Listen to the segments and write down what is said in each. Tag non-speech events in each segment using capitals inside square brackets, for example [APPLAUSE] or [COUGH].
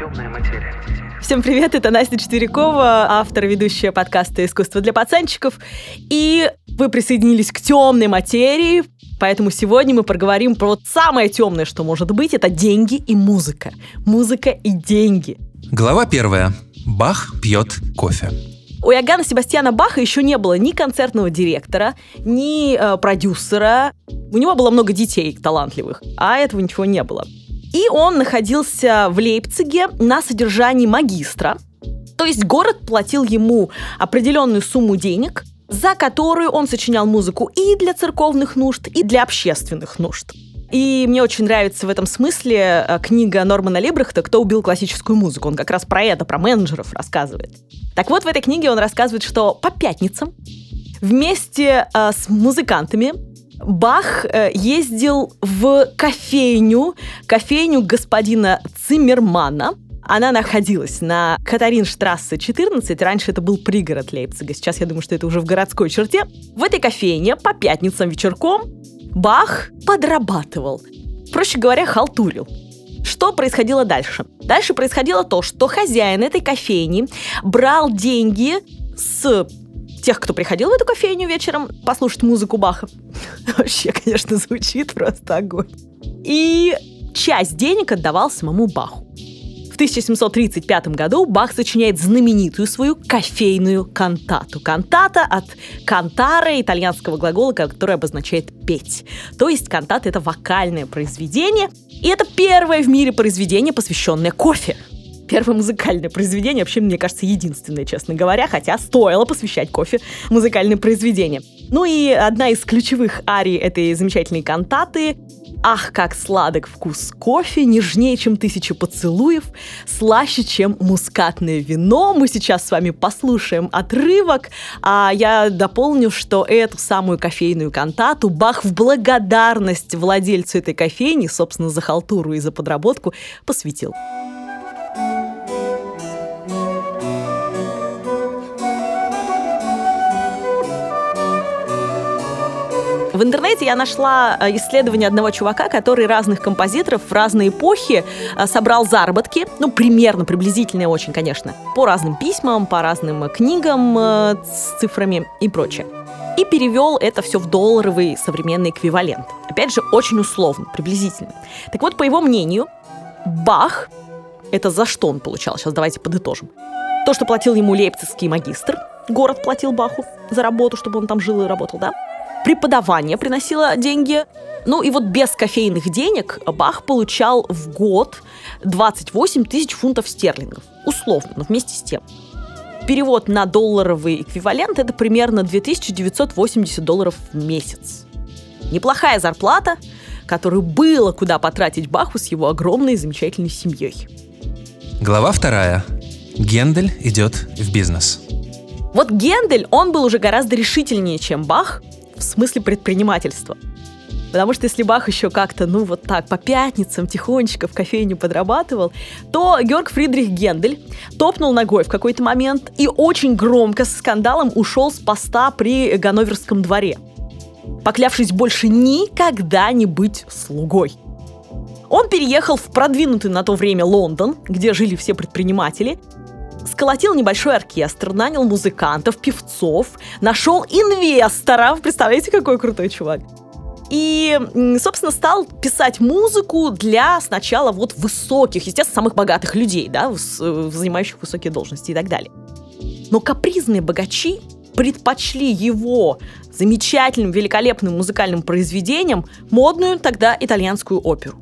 Темная материя. Всем привет, это Настя Четверякова, автор и ведущая подкаста «Искусство для пацанчиков». И вы присоединились к темной материи, поэтому сегодня мы поговорим про вот самое темное, что может быть, это деньги и музыка. Музыка и деньги. Глава первая. Бах пьет кофе. У Иоганна Себастьяна Баха еще не было ни концертного директора, ни э, продюсера. У него было много детей талантливых, а этого ничего не было. И он находился в Лейпциге на содержании магистра. То есть город платил ему определенную сумму денег, за которую он сочинял музыку и для церковных нужд, и для общественных нужд. И мне очень нравится в этом смысле э, книга Нормана Либрехта «Кто убил классическую музыку». Он как раз про это, про менеджеров рассказывает. Так вот, в этой книге он рассказывает, что по пятницам вместе э, с музыкантами Бах э, ездил в кофейню, кофейню господина Циммермана, она находилась на Катаринштрассе 14. Раньше это был пригород Лейпцига. Сейчас я думаю, что это уже в городской черте. В этой кофейне по пятницам вечерком Бах подрабатывал. Проще говоря, халтурил. Что происходило дальше? Дальше происходило то, что хозяин этой кофейни брал деньги с тех, кто приходил в эту кофейню вечером послушать музыку Баха. [LAUGHS] Вообще, конечно, звучит просто огонь. И часть денег отдавал самому Баху. В 1735 году Бах сочиняет знаменитую свою кофейную кантату. Кантата от кантара, итальянского глагола, который обозначает «петь». То есть кантата — это вокальное произведение, и это первое в мире произведение, посвященное кофе первое музыкальное произведение, вообще, мне кажется, единственное, честно говоря, хотя стоило посвящать кофе музыкальное произведение. Ну и одна из ключевых арий этой замечательной кантаты Ах, как сладок вкус кофе, нежнее, чем тысяча поцелуев, слаще, чем мускатное вино. Мы сейчас с вами послушаем отрывок, а я дополню, что эту самую кофейную кантату Бах в благодарность владельцу этой кофейни, собственно, за халтуру и за подработку, посвятил. В интернете я нашла э, исследование одного чувака, который разных композиторов в разные эпохи э, собрал заработки, ну, примерно, приблизительно очень, конечно, по разным письмам, по разным книгам э, с цифрами и прочее и перевел это все в долларовый современный эквивалент. Опять же, очень условно, приблизительно. Так вот, по его мнению, Бах, это за что он получал? Сейчас давайте подытожим. То, что платил ему лейпцигский магистр, город платил Баху за работу, чтобы он там жил и работал, да? Преподавание приносило деньги. Ну и вот без кофейных денег Бах получал в год 28 тысяч фунтов стерлингов. Условно, но вместе с тем. Перевод на долларовый эквивалент это примерно 2980 долларов в месяц. Неплохая зарплата, которую было куда потратить Баху с его огромной и замечательной семьей. Глава вторая. Гендель идет в бизнес. Вот Гендель, он был уже гораздо решительнее, чем Бах, в смысле предпринимательства. Потому что если Бах еще как-то, ну вот так, по пятницам тихонечко в кофейню подрабатывал, то Георг Фридрих Гендель топнул ногой в какой-то момент и очень громко с скандалом ушел с поста при Ганноверском дворе, поклявшись больше никогда не быть слугой. Он переехал в продвинутый на то время Лондон, где жили все предприниматели, сколотил небольшой оркестр, нанял музыкантов, певцов, нашел инвесторов. Представляете, какой крутой чувак. И, собственно, стал писать музыку для сначала вот высоких, естественно, самых богатых людей, да, э, занимающих высокие должности и так далее. Но капризные богачи предпочли его замечательным, великолепным музыкальным произведением модную тогда итальянскую оперу.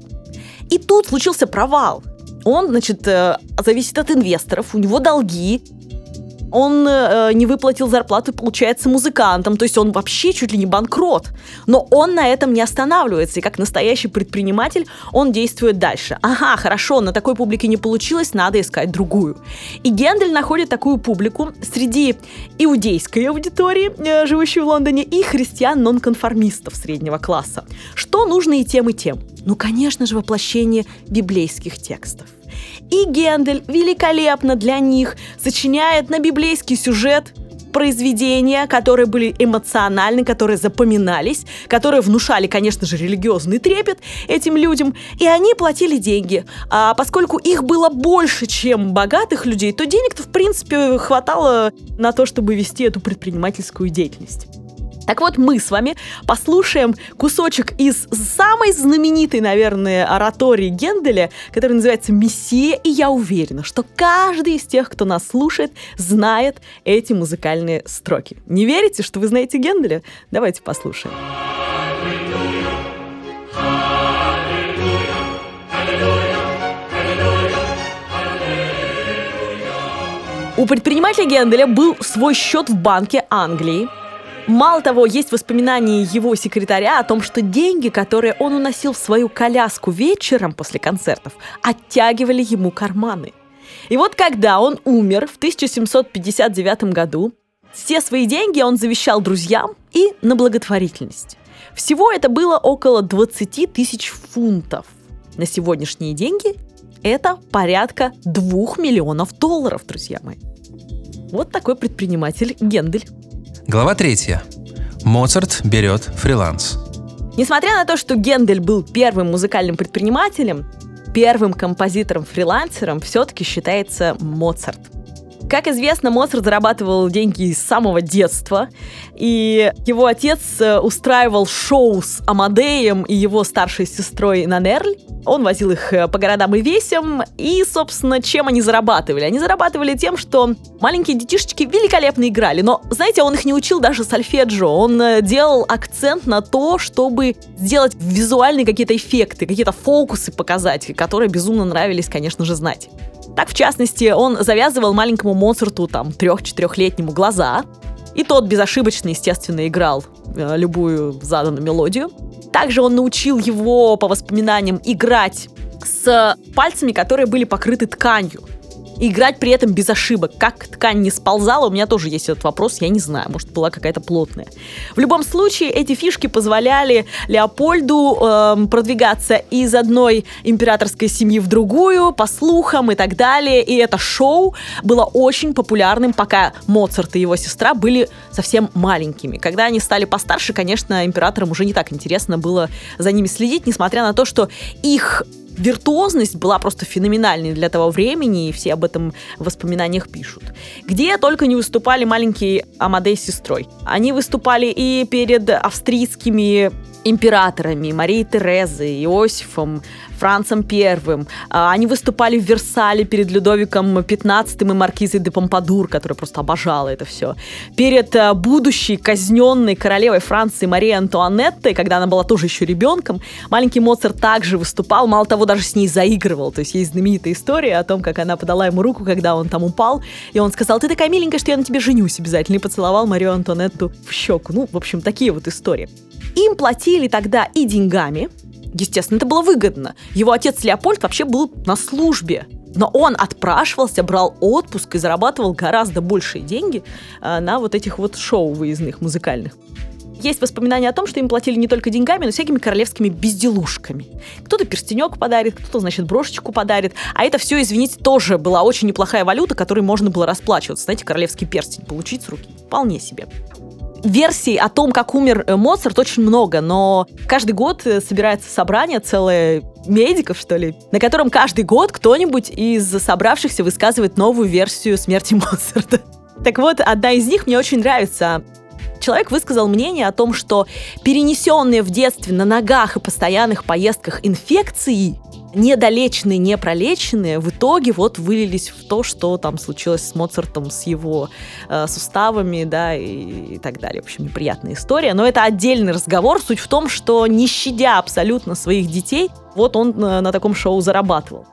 И тут случился провал он, значит, э, зависит от инвесторов, у него долги, он э, не выплатил зарплату, получается, музыкантам, то есть он вообще чуть ли не банкрот. Но он на этом не останавливается, и как настоящий предприниматель он действует дальше. Ага, хорошо, на такой публике не получилось, надо искать другую. И Гендель находит такую публику среди иудейской аудитории, э, живущей в Лондоне, и христиан-нонконформистов среднего класса. Что нужно и тем, и тем? Ну, конечно же, воплощение библейских текстов. И Гендель великолепно для них сочиняет на библейский сюжет произведения, которые были эмоциональны, которые запоминались, которые внушали, конечно же, религиозный трепет этим людям, и они платили деньги. А поскольку их было больше, чем богатых людей, то денег-то, в принципе, хватало на то, чтобы вести эту предпринимательскую деятельность. Так вот, мы с вами послушаем кусочек из самой знаменитой, наверное, оратории Генделя, который называется «Мессия», и я уверена, что каждый из тех, кто нас слушает, знает эти музыкальные строки. Не верите, что вы знаете Генделя? Давайте послушаем. У предпринимателя Генделя был свой счет в банке Англии, Мало того, есть воспоминания его секретаря о том, что деньги, которые он уносил в свою коляску вечером после концертов, оттягивали ему карманы. И вот когда он умер в 1759 году, все свои деньги он завещал друзьям и на благотворительность. Всего это было около 20 тысяч фунтов. На сегодняшние деньги это порядка 2 миллионов долларов, друзья мои. Вот такой предприниматель Гендель. Глава третья. Моцарт берет фриланс. Несмотря на то, что Гендель был первым музыкальным предпринимателем, первым композитором-фрилансером все-таки считается Моцарт – как известно, Моцарт зарабатывал деньги с самого детства, и его отец э, устраивал шоу с Амадеем и его старшей сестрой Нанерль. Он возил их э, по городам и весям, и, собственно, чем они зарабатывали? Они зарабатывали тем, что маленькие детишечки великолепно играли, но, знаете, он их не учил даже сольфеджио, он э, делал акцент на то, чтобы сделать визуальные какие-то эффекты, какие-то фокусы показать, которые безумно нравились, конечно же, знать. Так, в частности, он завязывал маленькому Моцарту, там, трех-четырехлетнему глаза, и тот безошибочно, естественно, играл э, любую заданную мелодию. Также он научил его, по воспоминаниям, играть с пальцами, которые были покрыты тканью и играть при этом без ошибок. Как ткань не сползала, у меня тоже есть этот вопрос, я не знаю, может была какая-то плотная. В любом случае, эти фишки позволяли Леопольду э, продвигаться из одной императорской семьи в другую, по слухам и так далее, и это шоу было очень популярным, пока Моцарт и его сестра были совсем маленькими. Когда они стали постарше, конечно, императорам уже не так интересно было за ними следить, несмотря на то, что их виртуозность была просто феноменальной для того времени, и все об этом в воспоминаниях пишут. Где только не выступали маленькие Амадей с сестрой. Они выступали и перед австрийскими императорами Марией Терезой, Иосифом, Францем Первым. А, они выступали в Версале перед Людовиком XV и Маркизой де Помпадур, которая просто обожала это все. Перед а, будущей казненной королевой Франции Марией Антуанеттой, когда она была тоже еще ребенком, маленький Моцарт также выступал, мало того, даже с ней заигрывал. То есть есть знаменитая история о том, как она подала ему руку, когда он там упал, и он сказал, ты такая миленькая, что я на тебе женюсь обязательно, и поцеловал Марию Антуанетту в щеку. Ну, в общем, такие вот истории. Им платили тогда и деньгами, естественно, это было выгодно. Его отец Леопольд вообще был на службе, но он отпрашивался, брал отпуск и зарабатывал гораздо большие деньги э, на вот этих вот шоу выездных музыкальных. Есть воспоминания о том, что им платили не только деньгами, но всякими королевскими безделушками. Кто-то перстенек подарит, кто-то, значит, брошечку подарит. А это все, извините, тоже была очень неплохая валюта, которой можно было расплачиваться. Знаете, королевский перстень получить с руки. Вполне себе версий о том, как умер э, Моцарт, очень много, но каждый год э, собирается собрание целое медиков, что ли, на котором каждый год кто-нибудь из собравшихся высказывает новую версию смерти [LAUGHS] Моцарта. Так вот, одна из них мне очень нравится. Человек высказал мнение о том, что перенесенные в детстве на ногах и постоянных поездках инфекции недолеченные, не пролеченные, в итоге вот вылились в то, что там случилось с Моцартом, с его э, суставами, да, и, и так далее. В общем, неприятная история. Но это отдельный разговор. Суть в том, что не щадя абсолютно своих детей, вот он на, на таком шоу зарабатывал.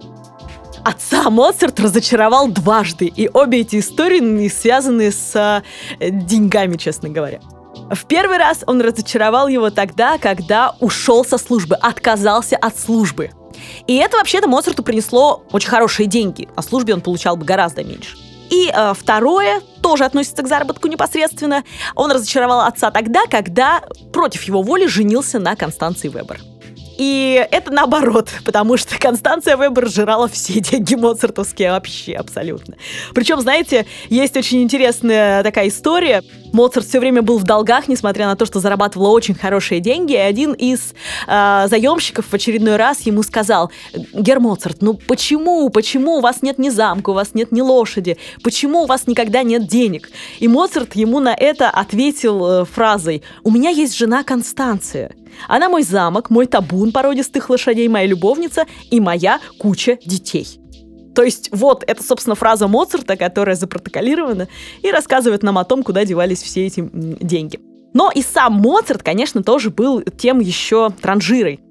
Отца Моцарт разочаровал дважды, и обе эти истории связаны с э, деньгами, честно говоря. В первый раз он разочаровал его тогда, когда ушел со службы, отказался от службы. И это вообще-то Моцарту принесло очень хорошие деньги. На службе он получал бы гораздо меньше. И э, второе, тоже относится к заработку непосредственно. Он разочаровал отца тогда, когда против его воли женился на Констанции Вебер. И это наоборот, [LAUGHS] потому что Констанция Вебер жрала все деньги моцартовские вообще абсолютно. Причем, знаете, есть очень интересная такая история. Моцарт все время был в долгах, несмотря на то, что зарабатывал очень хорошие деньги. И один из э, заемщиков в очередной раз ему сказал, Гер Моцарт, ну почему, почему у вас нет ни замка, у вас нет ни лошади, почему у вас никогда нет денег? И Моцарт ему на это ответил э, фразой, у меня есть жена Констанция. Она мой замок, мой табун породистых лошадей, моя любовница и моя куча детей. То есть вот это, собственно, фраза Моцарта, которая запротоколирована и рассказывает нам о том, куда девались все эти деньги. Но и сам Моцарт, конечно, тоже был тем еще транжирой.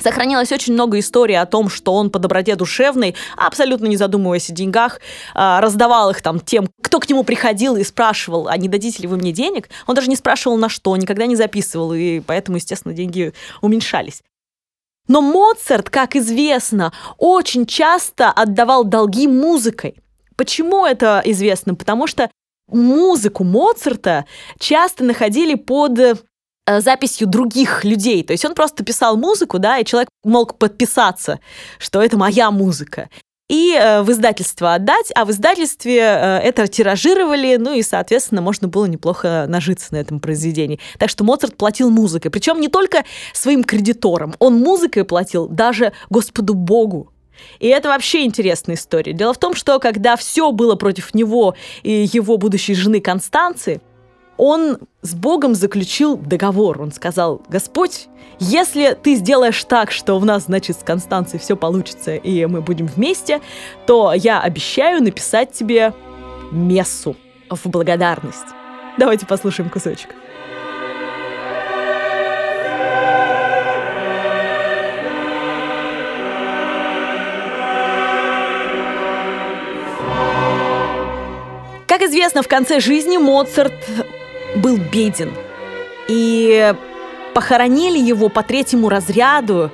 Сохранилось очень много историй о том, что он по доброте душевной, абсолютно не задумываясь о деньгах, а, раздавал их там тем, кто к нему приходил и спрашивал, а не дадите ли вы мне денег. Он даже не спрашивал на что, никогда не записывал, и поэтому, естественно, деньги уменьшались. Но Моцарт, как известно, очень часто отдавал долги музыкой. Почему это известно? Потому что музыку Моцарта часто находили под записью других людей. То есть он просто писал музыку, да, и человек мог подписаться, что это моя музыка. И э, в издательство отдать, а в издательстве э, это тиражировали, ну и, соответственно, можно было неплохо нажиться на этом произведении. Так что Моцарт платил музыкой. Причем не только своим кредиторам, он музыкой платил даже Господу Богу. И это вообще интересная история. Дело в том, что когда все было против него и его будущей жены Констанции, он с Богом заключил договор. Он сказал, Господь, если ты сделаешь так, что у нас, значит, с Констанцией все получится, и мы будем вместе, то я обещаю написать тебе мессу в благодарность. Давайте послушаем кусочек. Как известно, в конце жизни Моцарт был беден. И похоронили его по третьему разряду.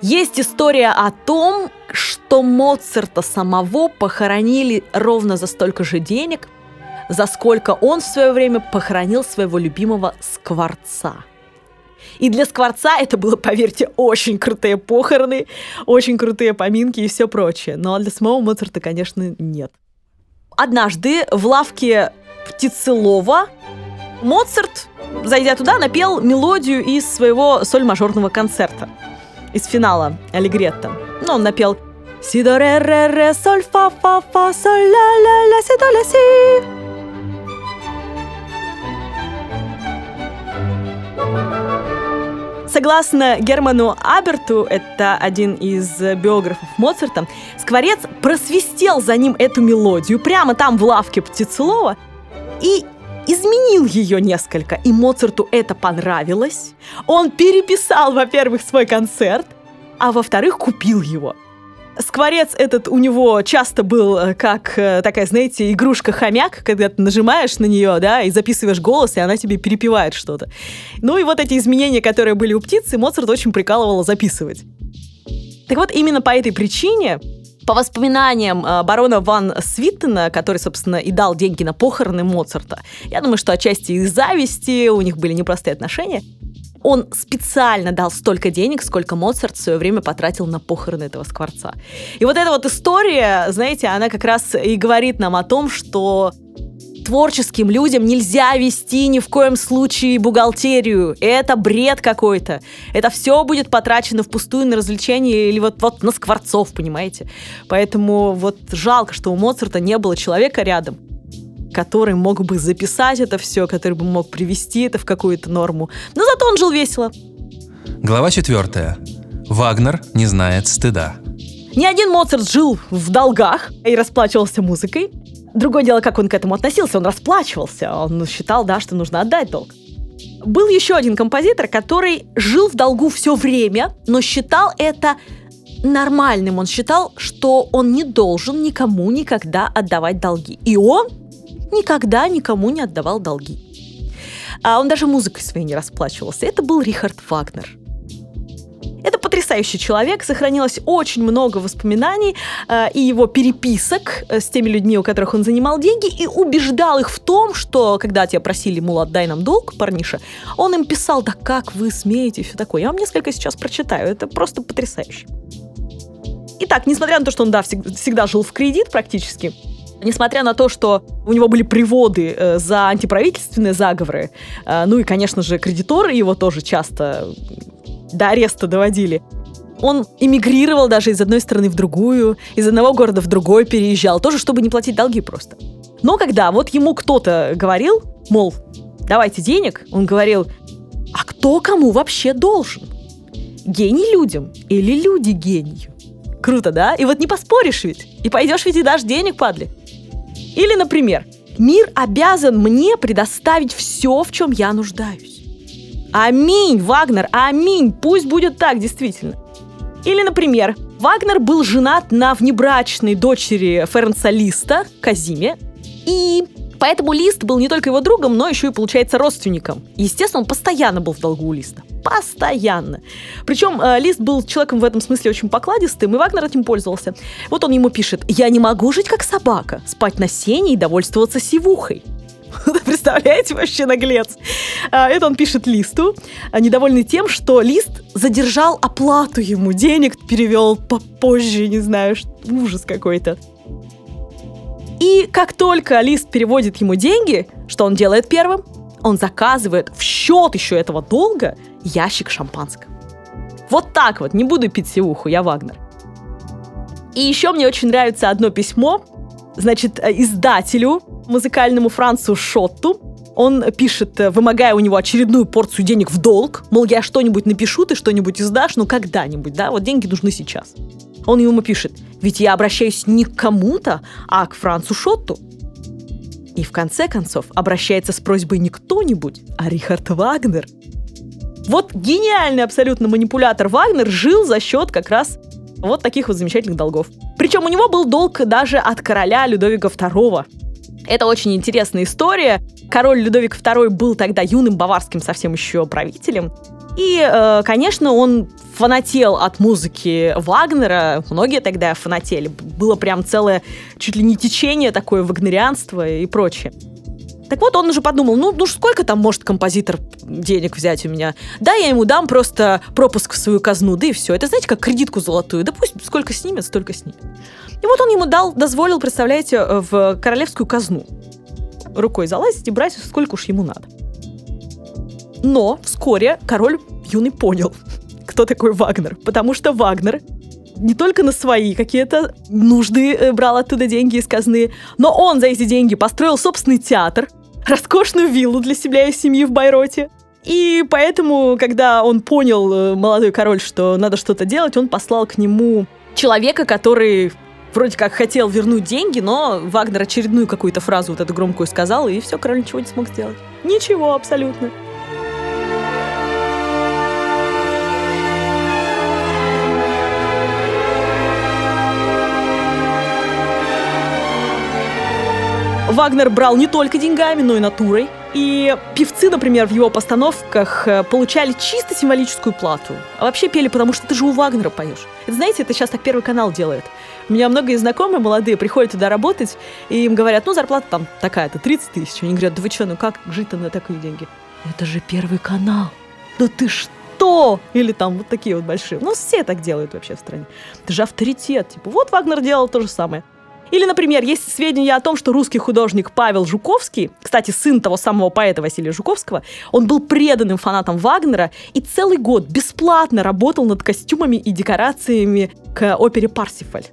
Есть история о том, что Моцарта самого похоронили ровно за столько же денег, за сколько он в свое время похоронил своего любимого Скворца. И для Скворца это было, поверьте, очень крутые похороны, очень крутые поминки и все прочее. Но для самого Моцарта, конечно, нет. Однажды в лавке Птицелова Моцарт, зайдя туда, напел мелодию из своего соль-мажорного концерта, из финала Аллегретто. Ну, он напел «Си, до, ре, ре, ре, соль, фа, фа, фа, соль, ля, ля, ля, си, до, ля, си». Согласно Герману Аберту, это один из биографов Моцарта, Скворец просвистел за ним эту мелодию прямо там в лавке Птицелова и изменил ее несколько, и Моцарту это понравилось. Он переписал, во-первых, свой концерт, а во-вторых, купил его. Скворец этот у него часто был э, как э, такая, знаете, игрушка-хомяк, когда ты нажимаешь на нее, да, и записываешь голос, и она тебе перепевает что-то. Ну и вот эти изменения, которые были у птицы, Моцарт очень прикалывало записывать. Так вот, именно по этой причине по воспоминаниям э, барона Ван Свиттена, который, собственно, и дал деньги на похороны Моцарта, я думаю, что отчасти из зависти, у них были непростые отношения, он специально дал столько денег, сколько Моцарт в свое время потратил на похороны этого скворца. И вот эта вот история, знаете, она как раз и говорит нам о том, что творческим людям нельзя вести ни в коем случае бухгалтерию. Это бред какой-то. Это все будет потрачено впустую на развлечения или вот, вот на скворцов, понимаете? Поэтому вот жалко, что у Моцарта не было человека рядом, который мог бы записать это все, который бы мог привести это в какую-то норму. Но зато он жил весело. Глава четвертая. Вагнер не знает стыда. Ни один Моцарт жил в долгах и расплачивался музыкой. Другое дело, как он к этому относился. Он расплачивался. Он считал, да, что нужно отдать долг. Был еще один композитор, который жил в долгу все время, но считал это нормальным. Он считал, что он не должен никому никогда отдавать долги. И он никогда никому не отдавал долги. А он даже музыкой своей не расплачивался. Это был Рихард Вагнер. Потрясающий человек, сохранилось очень много воспоминаний э, и его переписок э, с теми людьми, у которых он занимал деньги, и убеждал их в том, что когда тебя просили, мол, отдай нам долг, парниша, он им писал, да как вы смеете, и все такое. Я вам несколько сейчас прочитаю, это просто потрясающе. Итак, несмотря на то, что он, да, всегда жил в кредит практически, Несмотря на то, что у него были приводы э, за антиправительственные заговоры, э, ну и, конечно же, кредиторы его тоже часто до ареста доводили, он эмигрировал даже из одной страны в другую, из одного города в другой переезжал, тоже чтобы не платить долги просто. Но когда вот ему кто-то говорил, мол, давайте денег, он говорил, а кто кому вообще должен? Гений людям или люди гению? Круто, да? И вот не поспоришь ведь. И пойдешь ведь и дашь денег, падли. Или, например, мир обязан мне предоставить все, в чем я нуждаюсь. Аминь, Вагнер, аминь, пусть будет так, действительно. Или, например, Вагнер был женат на внебрачной дочери Фернса Листа, Казиме, и поэтому Лист был не только его другом, но еще и, получается, родственником. Естественно, он постоянно был в долгу у Листа. Постоянно. Причем э, Лист был человеком в этом смысле очень покладистым, и Вагнер этим пользовался. Вот он ему пишет, «Я не могу жить как собака, спать на сене и довольствоваться сивухой». [LAUGHS] Представляете, вообще наглец. А, это он пишет Листу, а, недовольный тем, что Лист задержал оплату ему, денег перевел попозже, не знаю, ужас какой-то. И как только Лист переводит ему деньги, что он делает первым? Он заказывает в счет еще этого долга ящик шампанского. Вот так вот, не буду пить севуху, я Вагнер. И еще мне очень нравится одно письмо, значит, э, издателю музыкальному Францу Шотту. Он пишет, э, вымогая у него очередную порцию денег в долг, мол, я что-нибудь напишу, ты что-нибудь издашь, ну когда-нибудь, да, вот деньги нужны сейчас. Он ему пишет, ведь я обращаюсь не к кому-то, а к Францу Шотту. И в конце концов обращается с просьбой не кто-нибудь, а Рихард Вагнер. Вот гениальный абсолютно манипулятор Вагнер жил за счет как раз вот таких вот замечательных долгов. Причем у него был долг даже от короля Людовика II. Это очень интересная история. Король Людовик II был тогда юным баварским совсем еще правителем. И, э, конечно, он фанател от музыки Вагнера. Многие тогда фанатели. Было прям целое чуть ли не течение такое вагнерианство и прочее. Так вот, он уже подумал, ну, ну сколько там может композитор денег взять у меня? Да, я ему дам просто пропуск в свою казну, да и все. Это, знаете, как кредитку золотую. Да пусть сколько снимет, столько снимет. И вот он ему дал, дозволил, представляете, в королевскую казну рукой залазить и брать сколько уж ему надо. Но вскоре король юный понял, [LAUGHS] кто такой Вагнер. Потому что Вагнер не только на свои какие-то нужды э, брал оттуда деньги из казны, но он за эти деньги построил собственный театр, роскошную виллу для себя и семьи в Байроте. И поэтому, когда он понял, э, молодой король, что надо что-то делать, он послал к нему человека, который вроде как хотел вернуть деньги, но Вагнер очередную какую-то фразу вот эту громкую сказал, и все, король ничего не смог сделать. Ничего абсолютно. Вагнер брал не только деньгами, но и натурой. И певцы, например, в его постановках э, получали чисто символическую плату. А вообще пели, потому что ты же у Вагнера поешь. Это, знаете, это сейчас так Первый канал делает. У меня многие знакомые молодые приходят туда работать, и им говорят, ну, зарплата там такая-то, 30 тысяч. Они говорят, да вы что, ну как жить-то на такие деньги? Это же Первый канал. Да ты что? Или там вот такие вот большие. Ну, все так делают вообще в стране. Это же авторитет. Типа, вот Вагнер делал то же самое. Или, например, есть сведения о том, что русский художник Павел Жуковский, кстати, сын того самого поэта Василия Жуковского, он был преданным фанатом Вагнера и целый год бесплатно работал над костюмами и декорациями к опере «Парсифаль».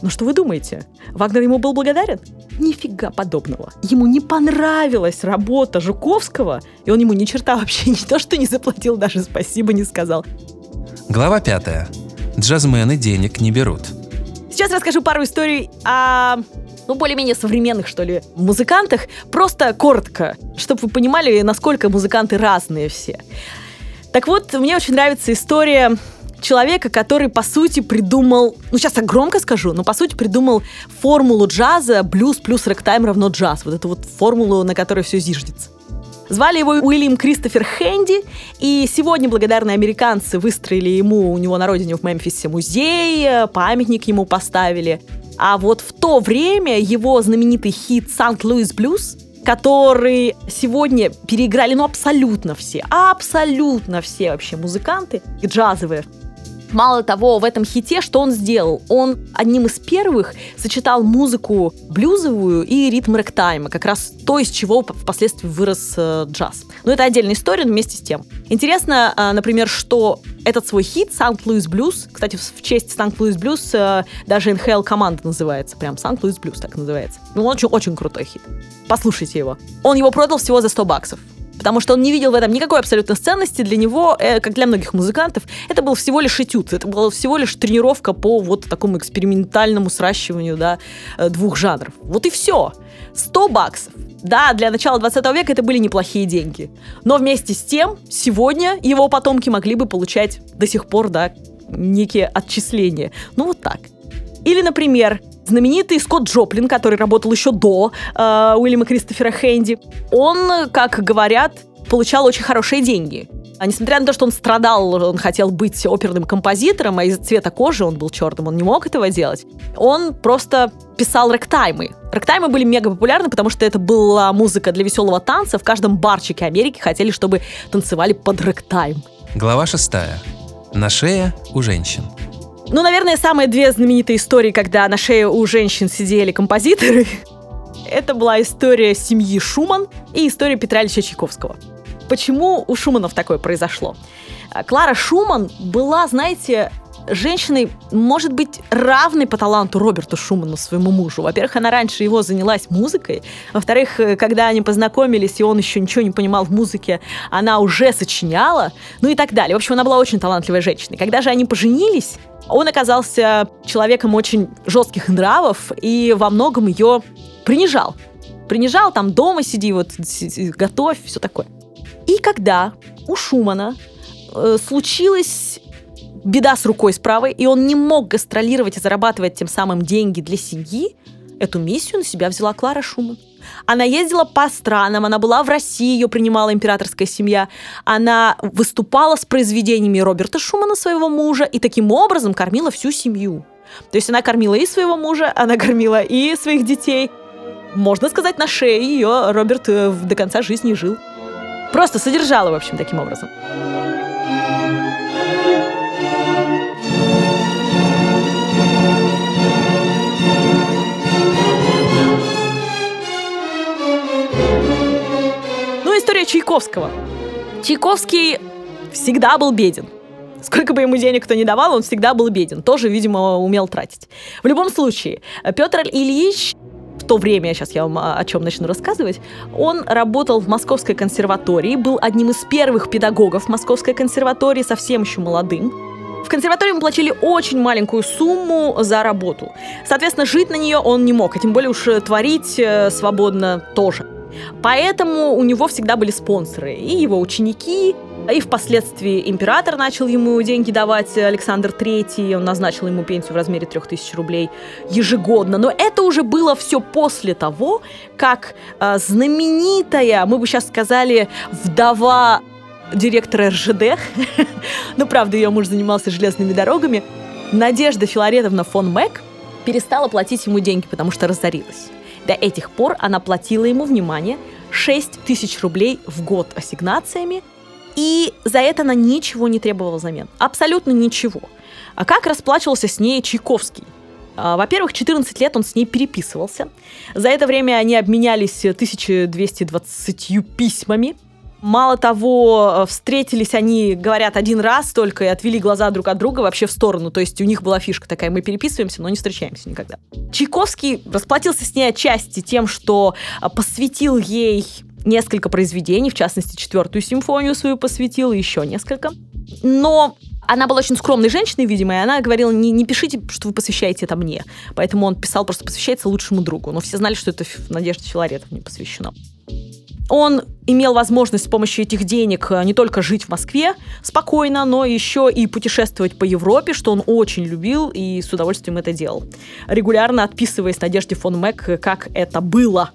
Но что вы думаете? Вагнер ему был благодарен? Нифига подобного. Ему не понравилась работа Жуковского, и он ему ни черта вообще не то, что не заплатил, даже спасибо не сказал. Глава пятая. Джазмены денег не берут. Сейчас расскажу пару историй о ну, более-менее современных, что ли, музыкантах. Просто коротко, чтобы вы понимали, насколько музыканты разные все. Так вот, мне очень нравится история человека, который, по сути, придумал, ну, сейчас так громко скажу, но, по сути, придумал формулу джаза блюз плюс рэктайм равно джаз. Вот эту вот формулу, на которой все зиждется. Звали его Уильям Кристофер Хэнди, и сегодня благодарные американцы выстроили ему у него на родине в Мемфисе музей, памятник ему поставили. А вот в то время его знаменитый хит «Сант-Луис Блюз» который сегодня переиграли, ну, абсолютно все, абсолютно все вообще музыканты джазовые, Мало того, в этом хите что он сделал? Он одним из первых сочетал музыку блюзовую и ритм рэктайма, как раз то, из чего впоследствии вырос э, джаз. Но это отдельная история, но вместе с тем. Интересно, э, например, что этот свой хит «Санкт-Луис Блюз», кстати, в честь «Санкт-Луис Блюз» э, даже НХЛ команда называется, прям «Санкт-Луис Блюз» так называется. Ну, он очень, очень крутой хит. Послушайте его. Он его продал всего за 100 баксов потому что он не видел в этом никакой абсолютно ценности. Для него, э, как для многих музыкантов, это был всего лишь этюд, это была всего лишь тренировка по вот такому экспериментальному сращиванию да, э, двух жанров. Вот и все. 100 баксов. Да, для начала 20 века это были неплохие деньги. Но вместе с тем, сегодня его потомки могли бы получать до сих пор, да, некие отчисления. Ну вот так. Или, например, знаменитый Скотт Джоплин, который работал еще до э, Уильяма Кристофера Хэнди, он, как говорят, получал очень хорошие деньги. А несмотря на то, что он страдал, он хотел быть оперным композитором, а из-за цвета кожи он был черным, он не мог этого делать, он просто писал рэктаймы. Рэктаймы были мега популярны, потому что это была музыка для веселого танца. В каждом барчике Америки хотели, чтобы танцевали под рэктайм. Глава шестая. На шее у женщин. Ну, наверное, самые две знаменитые истории, когда на шее у женщин сидели композиторы, [LAUGHS] это была история семьи Шуман и история Петра Ильича Чайковского. Почему у Шуманов такое произошло? Клара Шуман была, знаете, женщиной, может быть, равной по таланту Роберту Шуману, своему мужу. Во-первых, она раньше его занялась музыкой. Во-вторых, э, когда они познакомились, и он еще ничего не понимал в музыке, она уже сочиняла, ну и так далее. В общем, она была очень талантливой женщиной. Когда же они поженились, он оказался человеком очень жестких нравов и во многом ее принижал. Принижал, там дома сиди, вот готовь, все такое. И когда у Шумана э, случилось беда с рукой с правой, и он не мог гастролировать и зарабатывать тем самым деньги для семьи, эту миссию на себя взяла Клара Шуман. Она ездила по странам, она была в России, ее принимала императорская семья. Она выступала с произведениями Роберта Шумана, своего мужа, и таким образом кормила всю семью. То есть она кормила и своего мужа, она кормила и своих детей. Можно сказать, на шее ее Роберт э, до конца жизни жил. Просто содержала, в общем, таким образом. Чайковского. Чайковский всегда был беден. Сколько бы ему денег кто ни давал, он всегда был беден. Тоже, видимо, умел тратить. В любом случае, Петр Ильич в то время, сейчас я вам о чем начну рассказывать, он работал в Московской консерватории, был одним из первых педагогов Московской консерватории, совсем еще молодым. В консерватории ему платили очень маленькую сумму за работу. Соответственно, жить на нее он не мог, а тем более уж творить э, свободно тоже. Поэтому у него всегда были спонсоры. И его ученики, и впоследствии император начал ему деньги давать, Александр III, он назначил ему пенсию в размере 3000 рублей ежегодно. Но это уже было все после того, как э, знаменитая, мы бы сейчас сказали, вдова директора РЖД, [LAUGHS] ну, правда, ее муж занимался железными дорогами, Надежда Филаретовна фон Мэг перестала платить ему деньги, потому что разорилась. До этих пор она платила ему, внимание, 6 тысяч рублей в год ассигнациями, и за это она ничего не требовала взамен. Абсолютно ничего. А как расплачивался с ней Чайковский? А, во-первых, 14 лет он с ней переписывался. За это время они обменялись 1220 письмами. Мало того, э, встретились они, говорят, один раз только и отвели глаза друг от друга вообще в сторону. То есть у них была фишка такая, мы переписываемся, но не встречаемся никогда. Чайковский расплатился с ней отчасти тем, что э, посвятил ей несколько произведений, в частности, четвертую симфонию свою посвятил, еще несколько. Но она была очень скромной женщиной, видимо, и она говорила, не, не пишите, что вы посвящаете это мне. Поэтому он писал, просто посвящается лучшему другу. Но все знали, что это Надежда Филаретовне посвящено он имел возможность с помощью этих денег э, не только жить в Москве спокойно, но еще и путешествовать по Европе, что он очень любил и с удовольствием это делал. Регулярно отписываясь Надежде фон Мэг, как это было.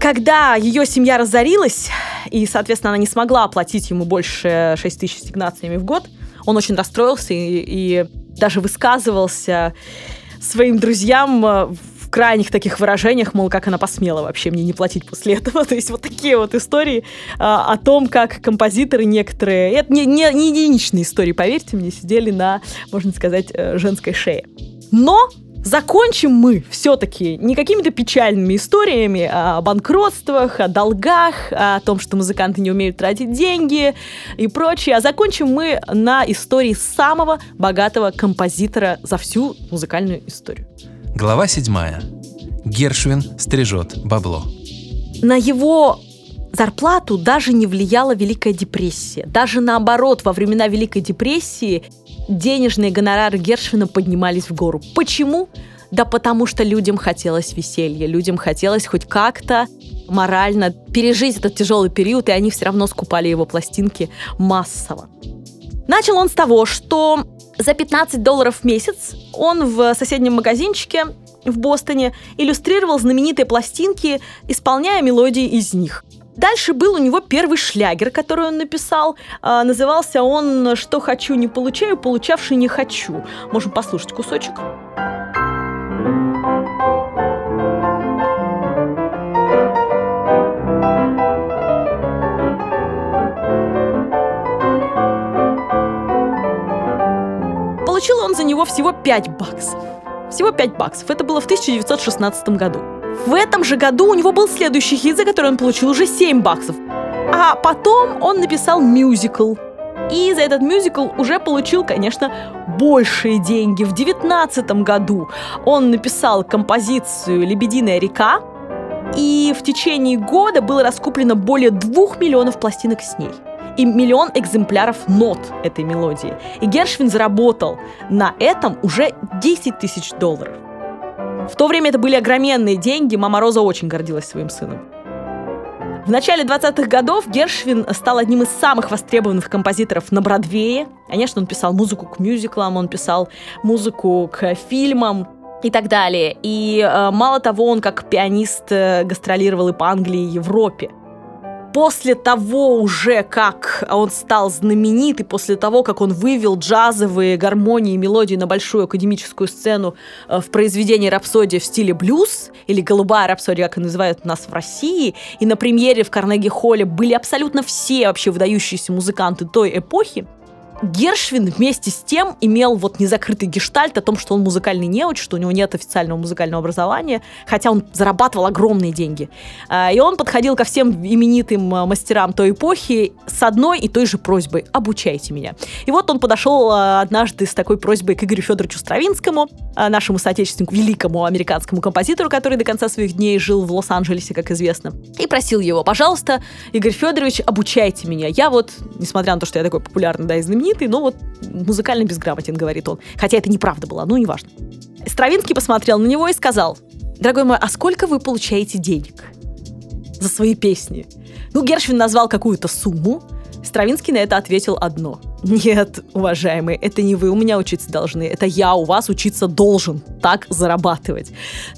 Когда ее семья разорилась, и, соответственно, она не смогла оплатить ему больше 6 тысяч стигнациями в год, он очень расстроился и, и даже высказывался своим друзьям э, крайних таких выражениях, мол, как она посмела вообще мне не платить после этого. [LAUGHS] То есть вот такие вот истории а, о том, как композиторы некоторые... Это не, не, не единичные истории, поверьте мне, сидели на, можно сказать, э, женской шее. Но Закончим мы все-таки не какими-то печальными историями о банкротствах, о долгах, о том, что музыканты не умеют тратить деньги и прочее, а закончим мы на истории самого богатого композитора за всю музыкальную историю. Глава седьмая. Гершвин стрижет бабло. На его зарплату даже не влияла Великая депрессия. Даже наоборот, во времена Великой депрессии денежные гонорары Гершвина поднимались в гору. Почему? Да потому что людям хотелось веселья, людям хотелось хоть как-то морально пережить этот тяжелый период, и они все равно скупали его пластинки массово. Начал он с того, что за 15 долларов в месяц он в соседнем магазинчике в Бостоне иллюстрировал знаменитые пластинки, исполняя мелодии из них. Дальше был у него первый шлягер, который он написал. А, назывался он «Что хочу, не получаю, получавший не хочу». Можем послушать кусочек. Получил он за него всего 5 баксов. Всего 5 баксов. Это было в 1916 году. В этом же году у него был следующий хит, за который он получил уже 7 баксов. А потом он написал мюзикл. И за этот мюзикл уже получил, конечно, большие деньги. В 19 году он написал композицию «Лебединая река», и в течение года было раскуплено более двух миллионов пластинок с ней и миллион экземпляров нот этой мелодии. И Гершвин заработал на этом уже 10 тысяч долларов. В то время это были огроменные деньги, мама Роза очень гордилась своим сыном. В начале 20-х годов Гершвин стал одним из самых востребованных композиторов на Бродвее. Конечно, он писал музыку к мюзиклам, он писал музыку к фильмам и так далее. И э, мало того, он как пианист э, гастролировал и по Англии, и Европе после того уже, как он стал знаменит, и после того, как он вывел джазовые гармонии и мелодии на большую академическую сцену э, в произведении «Рапсодия» в стиле блюз, или «Голубая рапсодия», как и называют нас в России, и на премьере в Карнеги-холле были абсолютно все вообще выдающиеся музыканты той эпохи, Гершвин вместе с тем имел вот незакрытый гештальт о том, что он музыкальный неуч, что у него нет официального музыкального образования, хотя он зарабатывал огромные деньги. А, и он подходил ко всем именитым а, мастерам той эпохи с одной и той же просьбой «обучайте меня». И вот он подошел а, однажды с такой просьбой к Игорю Федоровичу Стравинскому, нашему соотечественнику, великому американскому композитору, который до конца своих дней жил в Лос-Анджелесе, как известно, и просил его, пожалуйста, Игорь Федорович, обучайте меня. Я вот, несмотря на то, что я такой популярный, да, и знаменитый, знаменитый, но вот музыкально безграмотен, говорит он. Хотя это неправда была, ну неважно. Стравинский посмотрел на него и сказал, дорогой мой, а сколько вы получаете денег за свои песни? Ну, Гершвин назвал какую-то сумму, Стравинский на это ответил одно. Нет, уважаемые, это не вы у меня учиться должны, это я у вас учиться должен так зарабатывать.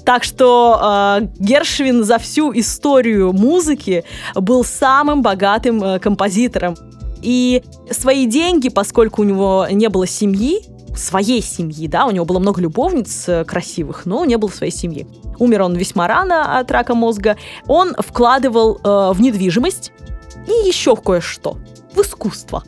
Так что э, Гершвин за всю историю музыки был самым богатым э, композитором. И свои деньги, поскольку у него не было семьи, своей семьи, да, у него было много любовниц э, красивых, но не было своей семьи. Умер он весьма рано от рака мозга. Он вкладывал э, в недвижимость и еще кое-что, в искусство.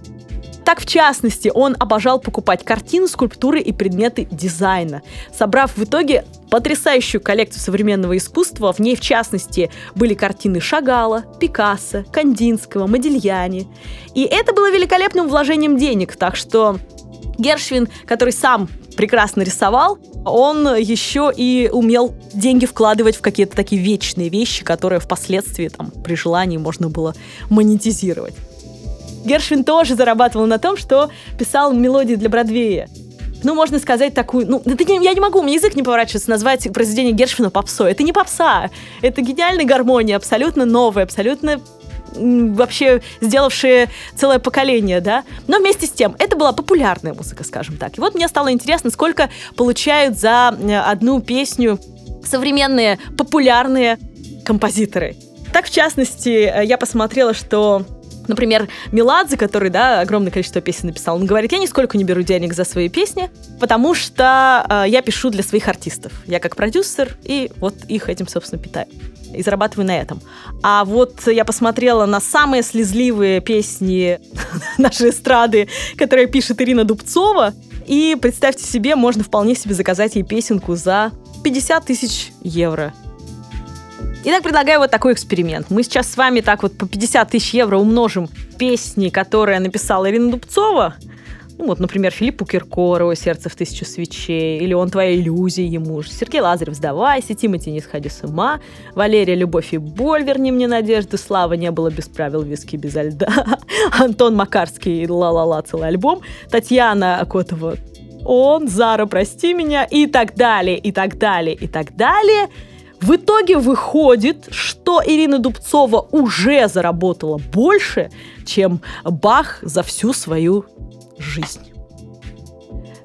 Так, в частности, он обожал покупать картины, скульптуры и предметы дизайна, собрав в итоге потрясающую коллекцию современного искусства. В ней, в частности, были картины Шагала, Пикассо, Кандинского, Модильяни. И это было великолепным вложением денег, так что Гершвин, который сам прекрасно рисовал, он еще и умел деньги вкладывать в какие-то такие вечные вещи, которые впоследствии там, при желании можно было монетизировать. Гершвин тоже зарабатывал на том, что писал мелодии для Бродвея. Ну, можно сказать такую... Ну, это не, я не могу, мне язык не поворачивается назвать произведение Гершвина попсой. Это не попса. Это гениальная гармония, абсолютно новая, абсолютно вообще сделавшие целое поколение, да. Но вместе с тем, это была популярная музыка, скажем так. И вот мне стало интересно, сколько получают за э, одну песню современные популярные композиторы. Так, в частности, я посмотрела, что Например, Меладзе, который, да, огромное количество песен написал, он говорит, я нисколько не беру денег за свои песни, потому что э, я пишу для своих артистов. Я как продюсер, и вот их этим, собственно, питаю. И зарабатываю на этом. А вот я посмотрела на самые слезливые песни [LAUGHS] нашей эстрады, которые пишет Ирина Дубцова, и представьте себе, можно вполне себе заказать ей песенку за 50 тысяч евро. Итак, предлагаю вот такой эксперимент. Мы сейчас с вами так вот по 50 тысяч евро умножим песни, которые написала Ирина Дубцова. Ну вот, например, Филиппу Киркорову «Сердце в тысячу свечей», или «Он твоя иллюзия ему же», Сергей Лазарев «Сдавайся», Тимати «Не сходи с ума», Валерия «Любовь и боль», «Верни мне надежды», Слава «Не было без правил, виски без льда», [LAUGHS] Антон Макарский «Ла-ла-ла», целый альбом, Татьяна Котова «Он», Зара «Прости меня» и так далее, и так далее, и так далее – в итоге выходит, что Ирина Дубцова уже заработала больше, чем Бах за всю свою жизнь.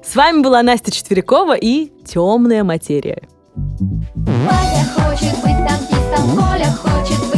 С вами была Настя Четверякова и «Темная материя». Валя хочет быть танкистом, Коля хочет